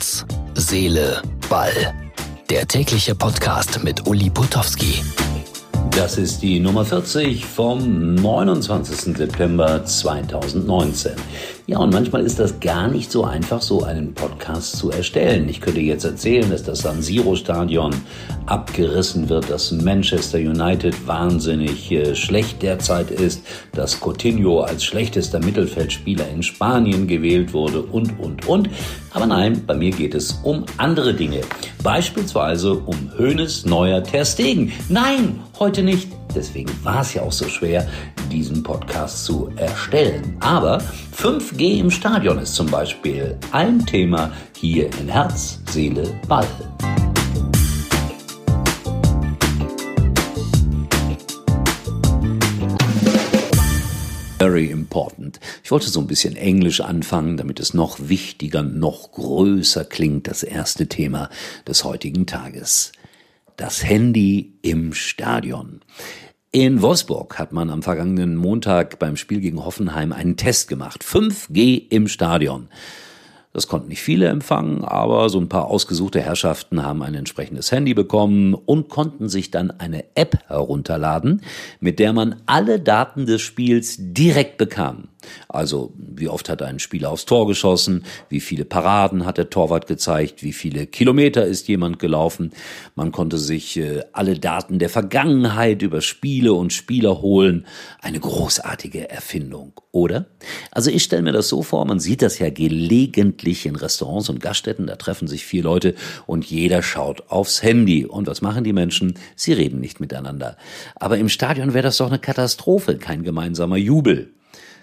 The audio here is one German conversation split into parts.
Herz, Seele, Ball. Der tägliche Podcast mit Uli Putowski. Das ist die Nummer 40 vom 29. September 2019. Ja, und manchmal ist das gar nicht so einfach, so einen Podcast zu erstellen. Ich könnte jetzt erzählen, dass das San Siro Stadion abgerissen wird, dass Manchester United wahnsinnig äh, schlecht derzeit ist, dass Coutinho als schlechtester Mittelfeldspieler in Spanien gewählt wurde und, und, und. Aber nein, bei mir geht es um andere Dinge. Beispielsweise um Hönes neuer Ter Stegen. Nein, heute nicht. Deswegen war es ja auch so schwer, diesen Podcast zu erstellen. Aber 5G im Stadion ist zum Beispiel ein Thema hier in Herz, Seele, Ball. Very important. Ich wollte so ein bisschen Englisch anfangen, damit es noch wichtiger, noch größer klingt, das erste Thema des heutigen Tages. Das Handy im Stadion. In Wolfsburg hat man am vergangenen Montag beim Spiel gegen Hoffenheim einen Test gemacht. 5G im Stadion. Das konnten nicht viele empfangen, aber so ein paar ausgesuchte Herrschaften haben ein entsprechendes Handy bekommen und konnten sich dann eine App herunterladen, mit der man alle Daten des Spiels direkt bekam. Also wie oft hat ein Spieler aufs Tor geschossen, wie viele Paraden hat der Torwart gezeigt, wie viele Kilometer ist jemand gelaufen. Man konnte sich äh, alle Daten der Vergangenheit über Spiele und Spieler holen. Eine großartige Erfindung, oder? Also ich stelle mir das so vor, man sieht das ja gelegentlich in Restaurants und Gaststätten, da treffen sich vier Leute und jeder schaut aufs Handy. Und was machen die Menschen? Sie reden nicht miteinander. Aber im Stadion wäre das doch eine Katastrophe, kein gemeinsamer Jubel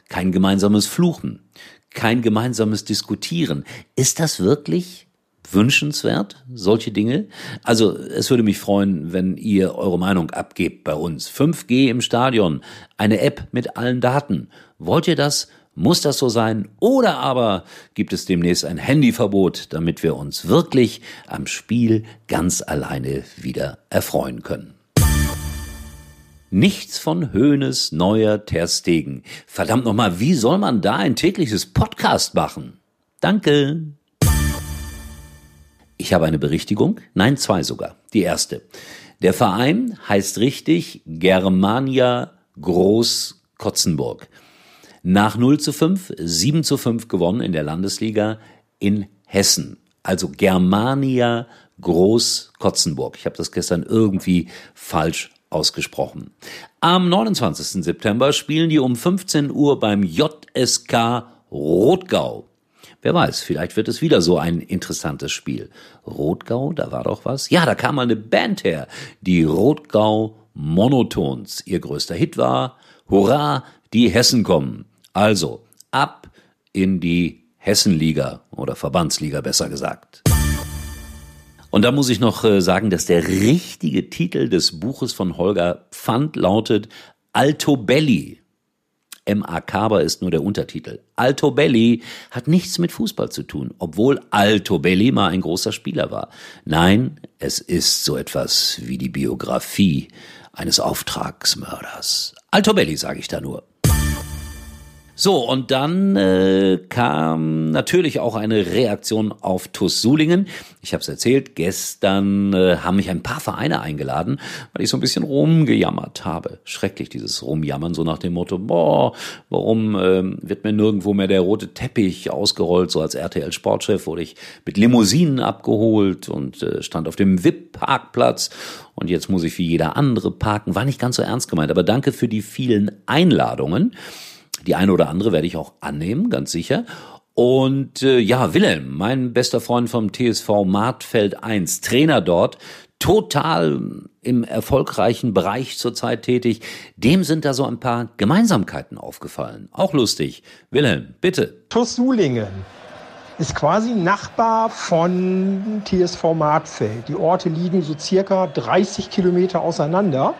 kein gemeinsames Fluchen, kein gemeinsames Diskutieren. Ist das wirklich wünschenswert, solche Dinge? Also es würde mich freuen, wenn ihr eure Meinung abgebt bei uns. 5G im Stadion, eine App mit allen Daten. Wollt ihr das? Muss das so sein? Oder aber gibt es demnächst ein Handyverbot, damit wir uns wirklich am Spiel ganz alleine wieder erfreuen können? Nichts von Höhnes neuer Terstegen. Verdammt nochmal, wie soll man da ein tägliches Podcast machen? Danke. Ich habe eine Berichtigung. Nein, zwei sogar. Die erste. Der Verein heißt richtig Germania Groß Kotzenburg. Nach 0 zu 5, 7 zu 5 gewonnen in der Landesliga in Hessen. Also Germania Groß Kotzenburg. Ich habe das gestern irgendwie falsch ausgesprochen. Am 29. September spielen die um 15 Uhr beim JSK Rotgau. Wer weiß, vielleicht wird es wieder so ein interessantes Spiel. Rotgau, da war doch was? Ja, da kam mal eine Band her. Die Rotgau Monotons. Ihr größter Hit war Hurra, die Hessen kommen. Also, ab in die Hessenliga oder Verbandsliga besser gesagt. Und da muss ich noch äh, sagen, dass der richtige Titel des Buches von Holger Pfand lautet Altobelli. M.A. Kaber ist nur der Untertitel. Altobelli hat nichts mit Fußball zu tun, obwohl Altobelli mal ein großer Spieler war. Nein, es ist so etwas wie die Biografie eines Auftragsmörders. Altobelli sage ich da nur. So, und dann äh, kam natürlich auch eine Reaktion auf TuS Sulingen. Ich habe es erzählt, gestern äh, haben mich ein paar Vereine eingeladen, weil ich so ein bisschen rumgejammert habe. Schrecklich, dieses Rumjammern, so nach dem Motto, boah, warum äh, wird mir nirgendwo mehr der rote Teppich ausgerollt? So als RTL-Sportchef wurde ich mit Limousinen abgeholt und äh, stand auf dem VIP-Parkplatz und jetzt muss ich wie jeder andere parken. War nicht ganz so ernst gemeint, aber danke für die vielen Einladungen. Die eine oder andere werde ich auch annehmen, ganz sicher. Und äh, ja, Wilhelm, mein bester Freund vom TSV Martfeld 1, Trainer dort, total im erfolgreichen Bereich zurzeit tätig, dem sind da so ein paar Gemeinsamkeiten aufgefallen. Auch lustig. Wilhelm, bitte. TuS Sulingen ist quasi Nachbar von TSV Martfeld. Die Orte liegen so circa 30 Kilometer auseinander.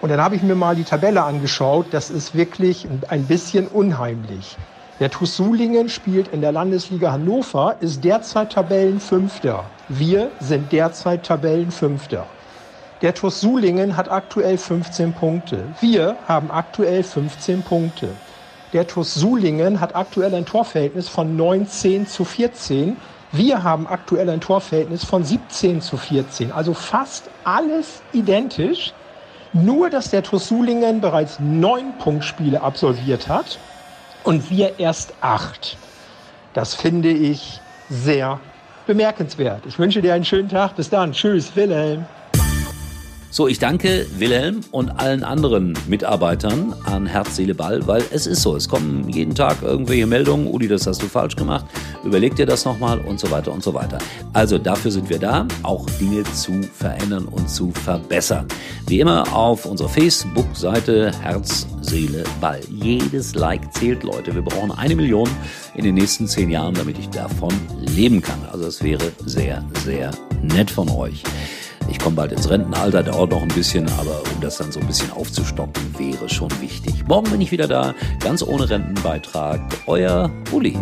Und dann habe ich mir mal die Tabelle angeschaut. Das ist wirklich ein bisschen unheimlich. Der TuS Sulingen spielt in der Landesliga Hannover, ist derzeit Tabellenfünfter. Wir sind derzeit Tabellenfünfter. Der TuS Sulingen hat aktuell 15 Punkte. Wir haben aktuell 15 Punkte. Der TuS Sulingen hat aktuell ein Torverhältnis von 19 zu 14. Wir haben aktuell ein Torverhältnis von 17 zu 14, also fast alles identisch. Nur, dass der TuS Sulingen bereits neun Punktspiele absolviert hat und wir erst acht. Das finde ich sehr bemerkenswert. Ich wünsche dir einen schönen Tag. Bis dann. Tschüss, Wilhelm. So, ich danke Wilhelm und allen anderen Mitarbeitern an Herz, Seele, Ball, weil es ist so. Es kommen jeden Tag irgendwelche Meldungen. Uli, das hast du falsch gemacht. Überleg dir das nochmal und so weiter und so weiter. Also dafür sind wir da, auch Dinge zu verändern und zu verbessern. Wie immer auf unserer Facebook-Seite Herz, Seele, Ball. Jedes Like zählt, Leute. Wir brauchen eine Million in den nächsten zehn Jahren, damit ich davon leben kann. Also es wäre sehr, sehr nett von euch. Ich komme bald ins Rentenalter, dauert noch ein bisschen, aber um das dann so ein bisschen aufzustocken, wäre schon wichtig. Morgen bin ich wieder da, ganz ohne Rentenbeitrag. Euer Uli.